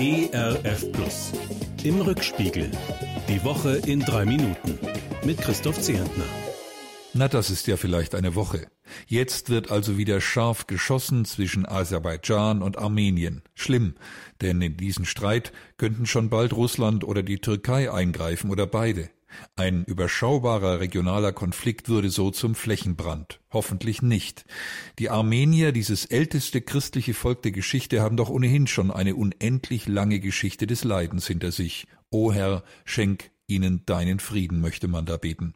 ERF Plus. Im Rückspiegel. Die Woche in drei Minuten. Mit Christoph Zehentner. Na, das ist ja vielleicht eine Woche. Jetzt wird also wieder scharf geschossen zwischen Aserbaidschan und Armenien. Schlimm, denn in diesen Streit könnten schon bald Russland oder die Türkei eingreifen oder beide. Ein überschaubarer regionaler Konflikt würde so zum Flächenbrand. Hoffentlich nicht. Die Armenier, dieses älteste christliche Volk der Geschichte, haben doch ohnehin schon eine unendlich lange Geschichte des Leidens hinter sich. O Herr, schenk ihnen deinen Frieden, möchte man da beten.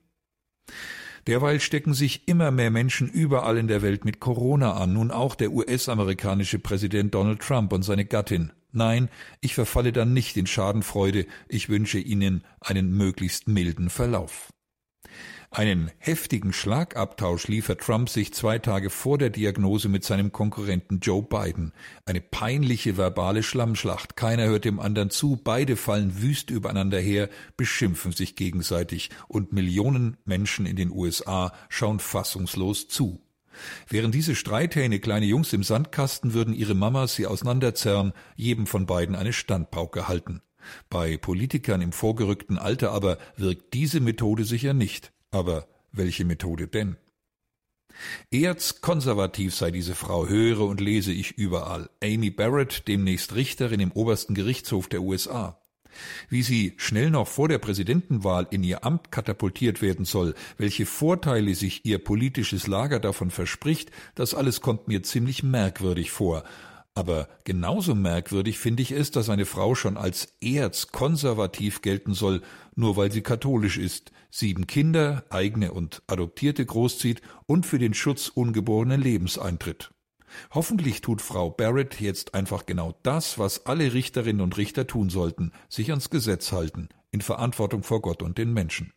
Derweil stecken sich immer mehr Menschen überall in der Welt mit Corona an, nun auch der US-amerikanische Präsident Donald Trump und seine Gattin. Nein, ich verfalle dann nicht in Schadenfreude, ich wünsche Ihnen einen möglichst milden Verlauf. Einen heftigen Schlagabtausch liefert Trump sich zwei Tage vor der Diagnose mit seinem Konkurrenten Joe Biden. Eine peinliche verbale Schlammschlacht. Keiner hört dem anderen zu, beide fallen wüst übereinander her, beschimpfen sich gegenseitig und Millionen Menschen in den USA schauen fassungslos zu. Wären diese Streithähne kleine Jungs im Sandkasten, würden ihre Mamas sie auseinanderzerren, jedem von beiden eine Standpauke halten. Bei Politikern im vorgerückten Alter aber wirkt diese Methode sicher nicht. Aber welche Methode denn? Erzkonservativ sei diese Frau, höre und lese ich überall. Amy Barrett, demnächst Richterin im obersten Gerichtshof der USA. Wie sie schnell noch vor der Präsidentenwahl in ihr Amt katapultiert werden soll, welche Vorteile sich ihr politisches Lager davon verspricht, das alles kommt mir ziemlich merkwürdig vor. Aber genauso merkwürdig finde ich es, dass eine Frau schon als erzkonservativ gelten soll, nur weil sie katholisch ist, sieben Kinder, eigene und adoptierte großzieht und für den Schutz ungeborenen Lebens eintritt. Hoffentlich tut Frau Barrett jetzt einfach genau das, was alle Richterinnen und Richter tun sollten, sich ans Gesetz halten, in Verantwortung vor Gott und den Menschen.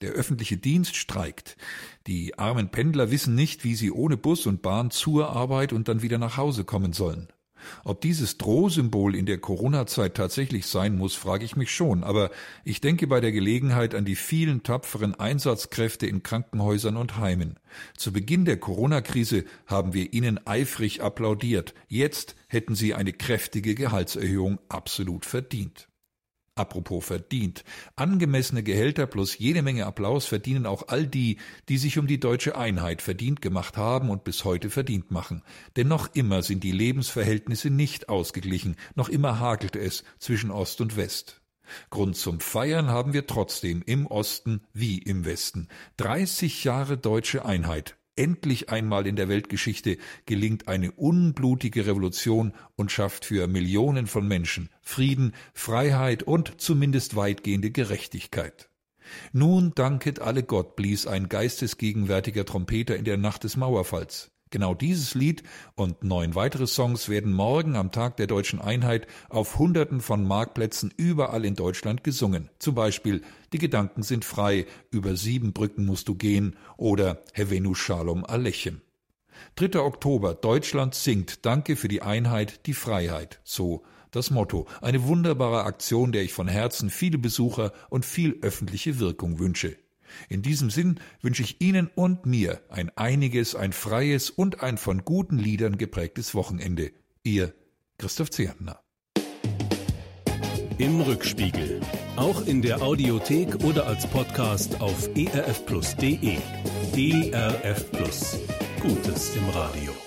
Der öffentliche Dienst streikt. Die armen Pendler wissen nicht, wie sie ohne Bus und Bahn zur Arbeit und dann wieder nach Hause kommen sollen. Ob dieses Drohsymbol in der Corona-Zeit tatsächlich sein muss, frage ich mich schon, aber ich denke bei der Gelegenheit an die vielen tapferen Einsatzkräfte in Krankenhäusern und Heimen. Zu Beginn der Corona-Krise haben wir ihnen eifrig applaudiert. Jetzt hätten sie eine kräftige Gehaltserhöhung absolut verdient. Apropos verdient. Angemessene Gehälter plus jede Menge Applaus verdienen auch all die, die sich um die deutsche Einheit verdient gemacht haben und bis heute verdient machen. Denn noch immer sind die Lebensverhältnisse nicht ausgeglichen, noch immer hagelt es zwischen Ost und West. Grund zum Feiern haben wir trotzdem im Osten wie im Westen. 30 Jahre deutsche Einheit, Endlich einmal in der Weltgeschichte gelingt eine unblutige Revolution und schafft für Millionen von Menschen Frieden, Freiheit und zumindest weitgehende Gerechtigkeit. Nun danket alle Gott, blies ein geistesgegenwärtiger Trompeter in der Nacht des Mauerfalls. Genau dieses Lied und neun weitere Songs werden morgen am Tag der deutschen Einheit auf Hunderten von Marktplätzen überall in Deutschland gesungen. Zum Beispiel Die Gedanken sind frei, über sieben Brücken musst du gehen oder Hevenu Shalom Alechem. 3. Oktober, Deutschland singt Danke für die Einheit, die Freiheit. So das Motto. Eine wunderbare Aktion, der ich von Herzen viele Besucher und viel öffentliche Wirkung wünsche. In diesem Sinn wünsche ich Ihnen und mir ein einiges, ein freies und ein von guten Liedern geprägtes Wochenende. Ihr Christoph Zehentner. Im Rückspiegel. Auch in der Audiothek oder als Podcast auf erfplus.de. ERF Plus. Gutes im Radio.